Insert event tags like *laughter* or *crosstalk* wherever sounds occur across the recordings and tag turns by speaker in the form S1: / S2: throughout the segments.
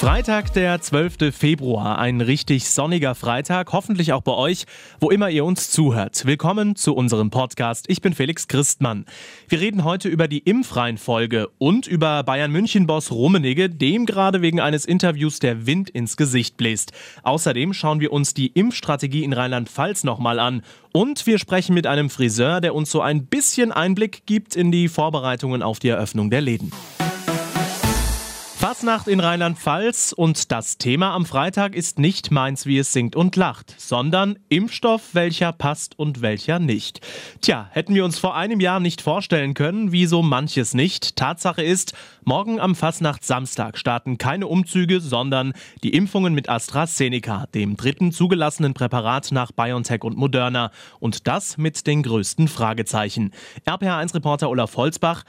S1: Freitag, der 12. Februar. Ein richtig sonniger Freitag. Hoffentlich auch bei euch, wo immer ihr uns zuhört. Willkommen zu unserem Podcast. Ich bin Felix Christmann. Wir reden heute über die Impfreihenfolge und über Bayern-München-Boss Rummenigge, dem gerade wegen eines Interviews der Wind ins Gesicht bläst. Außerdem schauen wir uns die Impfstrategie in Rheinland-Pfalz nochmal an. Und wir sprechen mit einem Friseur, der uns so ein bisschen Einblick gibt in die Vorbereitungen auf die Eröffnung der Läden. Fasnacht in Rheinland-Pfalz und das Thema am Freitag ist nicht meins, wie es singt und lacht, sondern Impfstoff, welcher passt und welcher nicht. Tja, hätten wir uns vor einem Jahr nicht vorstellen können, wie so manches nicht. Tatsache ist, morgen am Fasnacht Samstag starten keine Umzüge, sondern die Impfungen mit AstraZeneca, dem dritten zugelassenen Präparat nach BioNTech und Moderna. Und das mit den größten Fragezeichen. RPA1-Reporter Olaf Holzbach,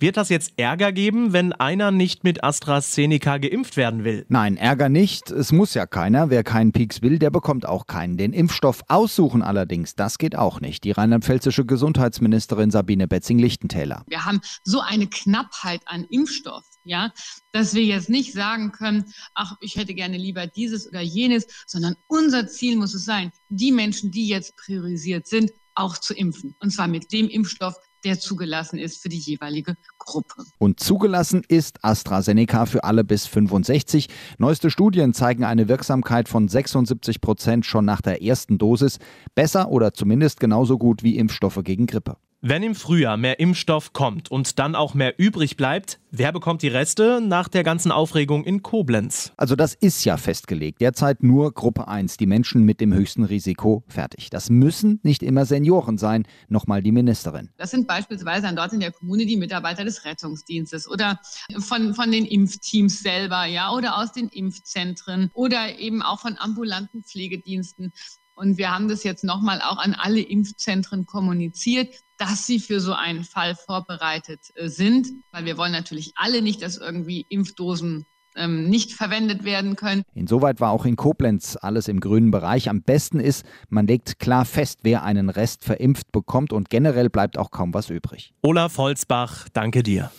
S1: wird das jetzt Ärger geben, wenn einer nicht mit AstraZeneca geimpft werden will?
S2: Nein, Ärger nicht. Es muss ja keiner. Wer keinen Peaks will, der bekommt auch keinen. Den Impfstoff aussuchen allerdings, das geht auch nicht. Die rheinland-pfälzische Gesundheitsministerin Sabine Betzing-Lichtentäler.
S3: Wir haben so eine Knappheit an Impfstoff, ja, dass wir jetzt nicht sagen können, ach, ich hätte gerne lieber dieses oder jenes, sondern unser Ziel muss es sein, die Menschen, die jetzt priorisiert sind, auch zu impfen. Und zwar mit dem Impfstoff, der zugelassen ist für die jeweilige Gruppe.
S2: Und zugelassen ist AstraZeneca für alle bis 65. Neueste Studien zeigen eine Wirksamkeit von 76 Prozent schon nach der ersten Dosis. Besser oder zumindest genauso gut wie Impfstoffe gegen Grippe.
S1: Wenn im Frühjahr mehr Impfstoff kommt und dann auch mehr übrig bleibt, wer bekommt die Reste nach der ganzen Aufregung in Koblenz?
S2: Also das ist ja festgelegt. Derzeit nur Gruppe 1, die Menschen mit dem höchsten Risiko, fertig. Das müssen nicht immer Senioren sein, nochmal die Ministerin.
S3: Das sind beispielsweise dort in der Kommune die Mitarbeiter des Rettungsdienstes oder von, von den Impfteams selber, ja, oder aus den Impfzentren oder eben auch von ambulanten Pflegediensten. Und wir haben das jetzt nochmal auch an alle Impfzentren kommuniziert, dass sie für so einen Fall vorbereitet äh, sind, weil wir wollen natürlich alle nicht, dass irgendwie Impfdosen ähm, nicht verwendet werden können.
S2: Insoweit war auch in Koblenz alles im grünen Bereich. Am besten ist, man legt klar fest, wer einen Rest verimpft bekommt und generell bleibt auch kaum was übrig.
S1: Olaf Holzbach, danke dir.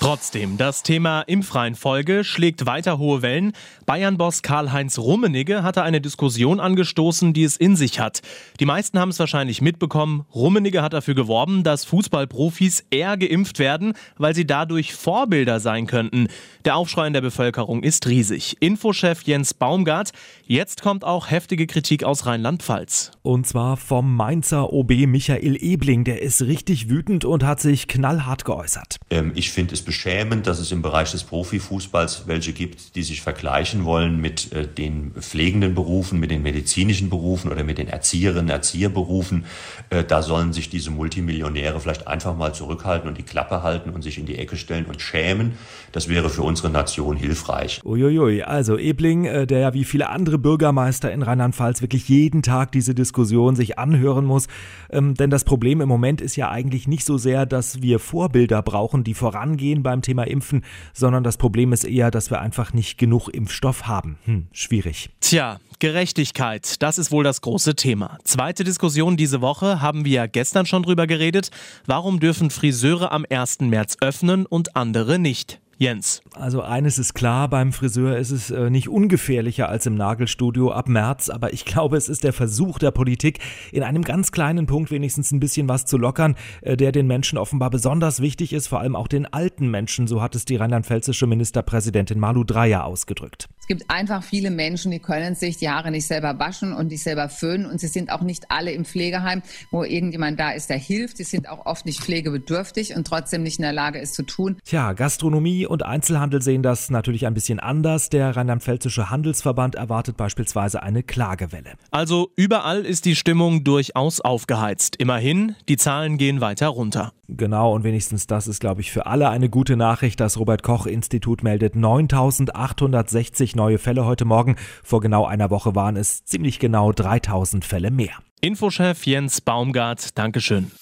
S1: Trotzdem, das Thema Impfreihenfolge schlägt weiter hohe Wellen. Bayern-Boss Karl-Heinz Rummenigge hatte eine Diskussion angestoßen, die es in sich hat. Die meisten haben es wahrscheinlich mitbekommen. Rummenigge hat dafür geworben, dass Fußballprofis eher geimpft werden, weil sie dadurch Vorbilder sein könnten. Der Aufschrei in der Bevölkerung ist riesig. Infochef Jens Baumgart. Jetzt kommt auch heftige Kritik aus Rheinland-Pfalz.
S4: Und zwar vom Mainzer OB Michael Ebling. Der ist richtig wütend und hat sich knallhart geäußert.
S5: Ähm, ich finde es beschämend, dass es im Bereich des Profifußballs welche gibt, die sich vergleichen wollen mit äh, den pflegenden Berufen, mit den medizinischen Berufen oder mit den Erzieherinnen, Erzieherberufen. Äh, da sollen sich diese Multimillionäre vielleicht einfach mal zurückhalten und die Klappe halten und sich in die Ecke stellen und schämen. Das wäre für unsere Nation hilfreich.
S4: Uiuiui, also Ebling, äh, der ja wie viele andere Bürgermeister in Rheinland-Pfalz wirklich jeden Tag diese Diskussion sich anhören muss. Ähm, denn das Problem im Moment ist ja eigentlich nicht so sehr, dass wir Vorbilder brauchen, die vorangehen beim Thema Impfen, sondern das Problem ist eher, dass wir einfach nicht genug Impfstoff haben. Hm, schwierig.
S1: Tja, Gerechtigkeit, das ist wohl das große Thema. Zweite Diskussion diese Woche haben wir ja gestern schon drüber geredet. Warum dürfen Friseure am 1. März öffnen und andere nicht? Jens.
S4: Also eines ist klar, beim Friseur ist es äh, nicht ungefährlicher als im Nagelstudio ab März, aber ich glaube, es ist der Versuch der Politik, in einem ganz kleinen Punkt wenigstens ein bisschen was zu lockern, äh, der den Menschen offenbar besonders wichtig ist, vor allem auch den alten Menschen, so hat es die rheinland-pfälzische Ministerpräsidentin Malu Dreyer ausgedrückt.
S6: Es gibt einfach viele Menschen, die können sich die Haare nicht selber waschen und nicht selber föhnen und sie sind auch nicht alle im Pflegeheim, wo irgendjemand da ist, der hilft. Sie sind auch oft nicht pflegebedürftig und trotzdem nicht in der Lage, es zu tun.
S4: Tja, Gastronomie und Einzelhandel sehen das natürlich ein bisschen anders. Der Rheinland-Pfälzische Handelsverband erwartet beispielsweise eine Klagewelle.
S1: Also überall ist die Stimmung durchaus aufgeheizt. Immerhin, die Zahlen gehen weiter runter.
S4: Genau, und wenigstens das ist, glaube ich, für alle eine gute Nachricht. Das Robert Koch Institut meldet 9860 neue Fälle heute Morgen. Vor genau einer Woche waren es ziemlich genau 3000 Fälle mehr.
S1: Infochef Jens Baumgart, Dankeschön.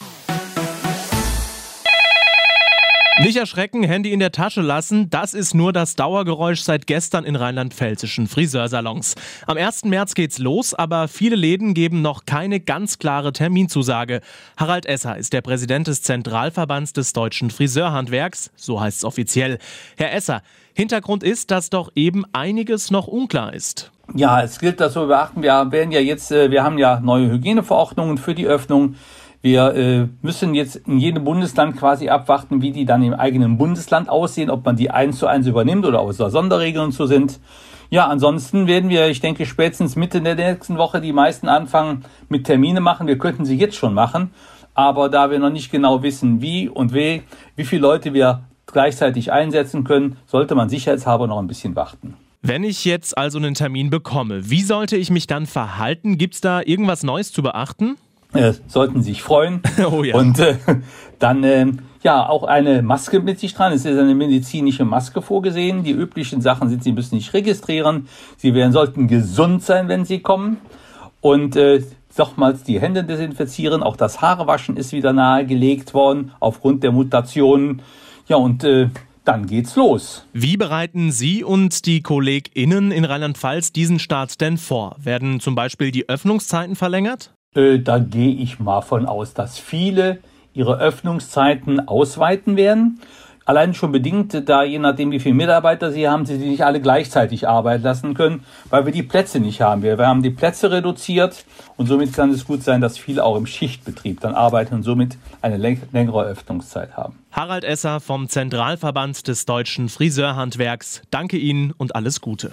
S1: Nicht erschrecken, Handy in der Tasche lassen, das ist nur das Dauergeräusch seit gestern in rheinland-pfälzischen Friseursalons. Am 1. März geht's los, aber viele Läden geben noch keine ganz klare Terminzusage. Harald Esser ist der Präsident des Zentralverbands des deutschen Friseurhandwerks, so heißt es offiziell. Herr Esser, Hintergrund ist, dass doch eben einiges noch unklar ist.
S7: Ja, es gilt das zu beachten. Wir werden ja jetzt, äh, wir haben ja neue Hygieneverordnungen für die Öffnung. Wir äh, müssen jetzt in jedem Bundesland quasi abwarten, wie die dann im eigenen Bundesland aussehen, ob man die eins zu eins übernimmt oder ob es da Sonderregeln zu sind. Ja, ansonsten werden wir, ich denke, spätestens Mitte der nächsten Woche die meisten anfangen mit Termine machen. Wir könnten sie jetzt schon machen, aber da wir noch nicht genau wissen, wie und wie, wie viele Leute wir gleichzeitig einsetzen können, sollte man sicherheitshalber noch ein bisschen warten.
S1: Wenn ich jetzt also einen Termin bekomme, wie sollte ich mich dann verhalten? Gibt es da irgendwas Neues zu beachten?
S7: Äh, sollten sich freuen. *laughs*
S1: Oh ja.
S7: Und äh, dann äh, ja auch eine Maske mit sich dran. Es ist eine medizinische Maske vorgesehen. Die üblichen Sachen sind, Sie müssen nicht registrieren. Sie werden, sollten gesund sein, wenn Sie kommen. Und äh, nochmals die Hände desinfizieren. Auch das Haarewaschen ist wieder nahegelegt worden aufgrund der Mutationen. Ja, und äh, dann geht's los.
S1: Wie bereiten Sie und die KollegInnen in Rheinland-Pfalz diesen Start denn vor? Werden zum Beispiel die Öffnungszeiten verlängert?
S7: Äh, da gehe ich mal von aus, dass viele ihre Öffnungszeiten ausweiten werden. Allein schon bedingt, da je nachdem, wie viele Mitarbeiter sie haben, sie nicht alle gleichzeitig arbeiten lassen können, weil wir die Plätze nicht haben. Wir haben die Plätze reduziert und somit kann es gut sein, dass viele auch im Schichtbetrieb dann arbeiten und somit eine längere Öffnungszeit haben.
S1: Harald Esser vom Zentralverband des deutschen Friseurhandwerks. Danke Ihnen und alles Gute.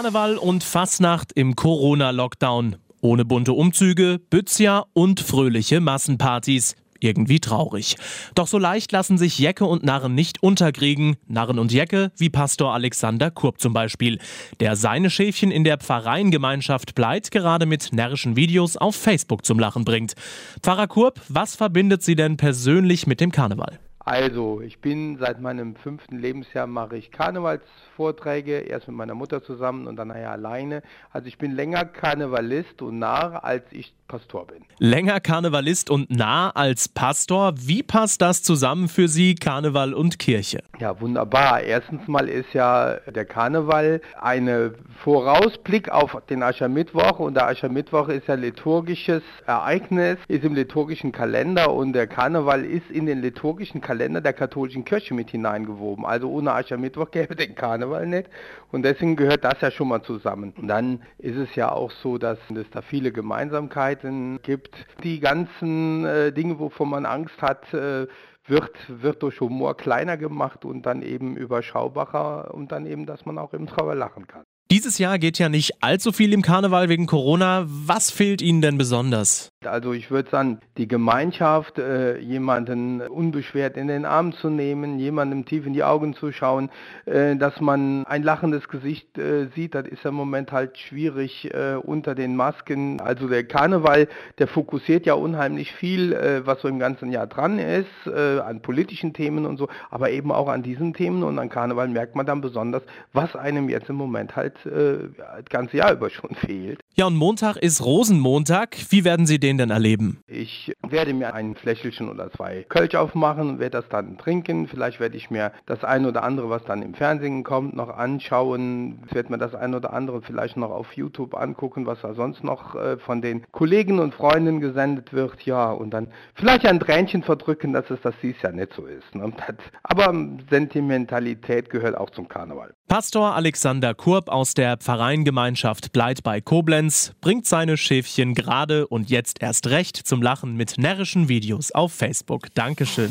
S1: Karneval und Fasnacht im Corona-Lockdown. Ohne bunte Umzüge, Bützja und fröhliche Massenpartys. Irgendwie traurig. Doch so leicht lassen sich Jecke und Narren nicht unterkriegen. Narren und Jecke, wie Pastor Alexander Kurb zum Beispiel, der seine Schäfchen in der Pfarreiengemeinschaft Bleit gerade mit närrischen Videos auf Facebook zum Lachen bringt. Pfarrer Kurb, was verbindet Sie denn persönlich mit dem Karneval?
S8: Also, ich bin seit meinem fünften Lebensjahr mache ich Karnevalsvorträge, erst mit meiner Mutter zusammen und dann nachher alleine. Also ich bin länger Karnevalist und Narr, als ich Pastor bin.
S1: Länger Karnevalist und nah als Pastor. Wie passt das zusammen für Sie, Karneval und Kirche?
S8: Ja, wunderbar. Erstens mal ist ja der Karneval eine Vorausblick auf den Aschermittwoch und der Aschermittwoch ist ja liturgisches Ereignis, ist im liturgischen Kalender und der Karneval ist in den liturgischen Kalender der katholischen Kirche mit hineingewoben. Also ohne Aschermittwoch *laughs* gäbe den Karneval nicht und deswegen gehört das ja schon mal zusammen. Und dann ist es ja auch so, dass es da viele Gemeinsamkeiten Möglichkeiten gibt. Die ganzen äh, Dinge, wovon man Angst hat, äh, wird, wird durch Humor kleiner gemacht und dann eben überschaubarer und dann eben, dass man auch eben drüber lachen kann.
S1: Dieses Jahr geht ja nicht allzu viel im Karneval wegen Corona. Was fehlt Ihnen denn besonders?
S8: Also ich würde sagen, die Gemeinschaft, äh, jemanden unbeschwert in den Arm zu nehmen, jemandem tief in die Augen zu schauen, äh, dass man ein lachendes Gesicht äh, sieht, das ist im Moment halt schwierig äh, unter den Masken. Also der Karneval, der fokussiert ja unheimlich viel, äh, was so im ganzen Jahr dran ist, äh, an politischen Themen und so, aber eben auch an diesen Themen und an Karneval merkt man dann besonders, was einem jetzt im Moment halt das ganze Jahr über schon *laughs* fehlt.
S1: Ja, und Montag ist Rosenmontag. Wie werden Sie den denn erleben?
S8: Ich werde mir ein Fläschchen oder zwei Kölsch aufmachen werde das dann trinken. Vielleicht werde ich mir das ein oder andere, was dann im Fernsehen kommt, noch anschauen. Ich werde mir das ein oder andere vielleicht noch auf YouTube angucken, was da sonst noch äh, von den Kollegen und Freunden gesendet wird. Ja, und dann vielleicht ein Tränchen verdrücken, dass es das dies Jahr nicht so ist. Ne? Aber Sentimentalität gehört auch zum Karneval.
S1: Pastor Alexander Kurb aus der Pfarreiengemeinschaft Bleit bei Koblenz bringt seine Schäfchen gerade und jetzt erst recht zum Lachen mit närrischen Videos auf Facebook. Dankeschön.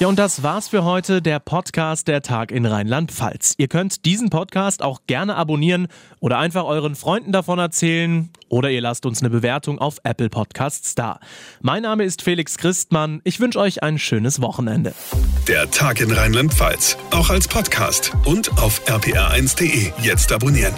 S1: Ja, und das war's für heute, der Podcast Der Tag in Rheinland-Pfalz. Ihr könnt diesen Podcast auch gerne abonnieren oder einfach euren Freunden davon erzählen oder ihr lasst uns eine Bewertung auf Apple Podcasts da. Mein Name ist Felix Christmann. Ich wünsche euch ein schönes Wochenende.
S9: Der Tag in Rheinland-Pfalz, auch als Podcast und auf rpr1.de. Jetzt abonnieren.